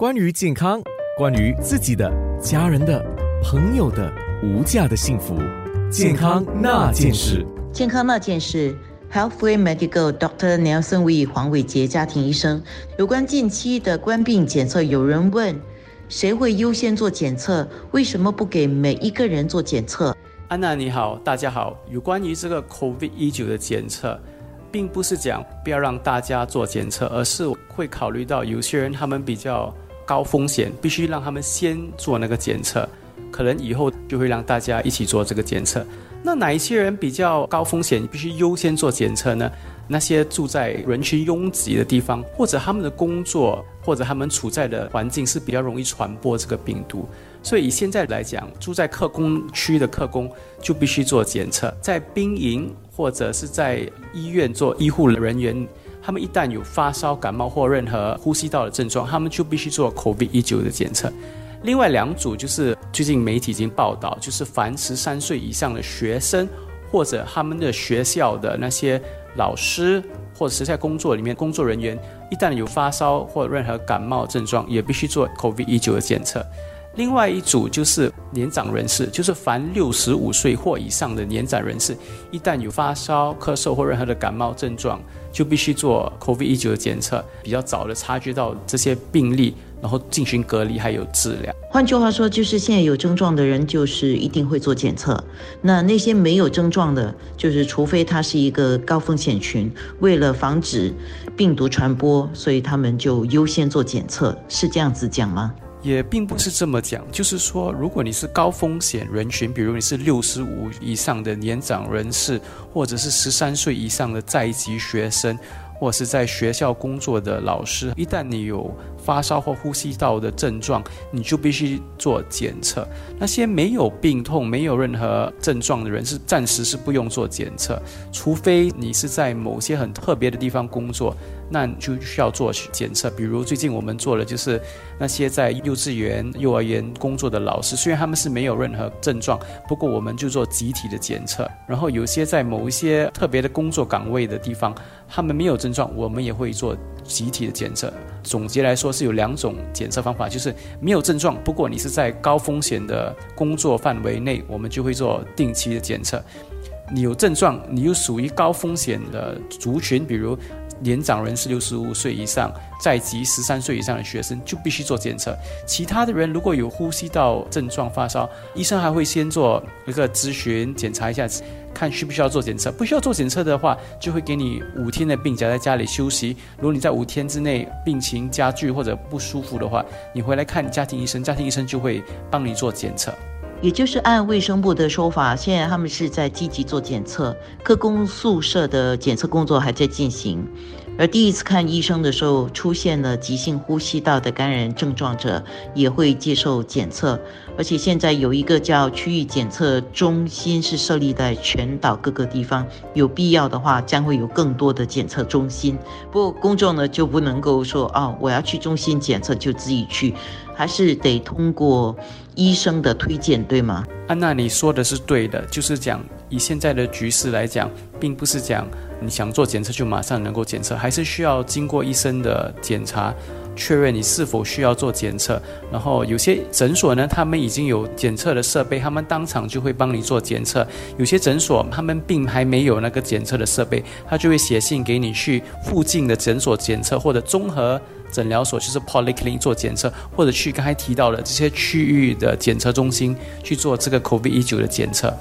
关于健康，关于自己的、家人的、朋友的无价的幸福，健康那件事。健康那件事，Healthway Medical Doctor Nelson Wee 黄伟杰家庭医生，有关近期的冠病检测，有人问，谁会优先做检测？为什么不给每一个人做检测？安娜你好，大家好。有关于这个 COVID-19 的检测，并不是讲不要让大家做检测，而是会考虑到有些人他们比较。高风险必须让他们先做那个检测，可能以后就会让大家一起做这个检测。那哪一些人比较高风险，必须优先做检测呢？那些住在人群拥挤的地方，或者他们的工作，或者他们处在的环境是比较容易传播这个病毒。所以以现在来讲，住在客工区的客工就必须做检测，在兵营或者是在医院做医护人员。他们一旦有发烧、感冒或任何呼吸道的症状，他们就必须做 COVID-19 的检测。另外两组就是最近媒体已经报道，就是凡十三岁以上的学生或者他们的学校的那些老师或者是在工作里面工作人员，一旦有发烧或任何感冒症状，也必须做 COVID-19 的检测。另外一组就是年长人士，就是凡六十五岁或以上的年长人士，一旦有发烧、咳嗽或任何的感冒症状，就必须做 COVID-19 的检测，比较早的察觉到这些病例，然后进行隔离还有治疗。换句话说，就是现在有症状的人，就是一定会做检测；那那些没有症状的，就是除非他是一个高风险群，为了防止病毒传播，所以他们就优先做检测，是这样子讲吗？也并不是这么讲，就是说，如果你是高风险人群，比如你是六十五以上的年长人士，或者是十三岁以上的在籍学生，或是在学校工作的老师，一旦你有发烧或呼吸道的症状，你就必须做检测。那些没有病痛、没有任何症状的人，是暂时是不用做检测，除非你是在某些很特别的地方工作。那你就需要做检测，比如最近我们做的就是那些在幼稚园、幼儿园工作的老师，虽然他们是没有任何症状，不过我们就做集体的检测。然后有些在某一些特别的工作岗位的地方，他们没有症状，我们也会做集体的检测。总结来说是有两种检测方法，就是没有症状，不过你是在高风险的工作范围内，我们就会做定期的检测。你有症状，你又属于高风险的族群，比如。年长人是六十五岁以上，在籍十三岁以上的学生就必须做检测。其他的人如果有呼吸道症状、发烧，医生还会先做一个咨询检查一下，看需不需要做检测。不需要做检测的话，就会给你五天的病假，在家里休息。如果你在五天之内病情加剧或者不舒服的话，你回来看家庭医生，家庭医生就会帮你做检测。也就是按卫生部的说法，现在他们是在积极做检测，科工宿舍的检测工作还在进行。而第一次看医生的时候，出现了急性呼吸道的感染症状者，也会接受检测。而且现在有一个叫区域检测中心，是设立在全岛各个地方。有必要的话，将会有更多的检测中心。不过公众呢，就不能够说啊，我要去中心检测就自己去，还是得通过医生的推荐，对吗？安娜，你说的是对的，就是讲以现在的局势来讲，并不是讲。你想做检测就马上能够检测，还是需要经过医生的检查，确认你是否需要做检测。然后有些诊所呢，他们已经有检测的设备，他们当场就会帮你做检测。有些诊所他们并还没有那个检测的设备，他就会写信给你去附近的诊所检测，或者综合诊疗所，就是 polyclinic 做检测，或者去刚才提到的这些区域的检测中心去做这个 COVID-19 的检测。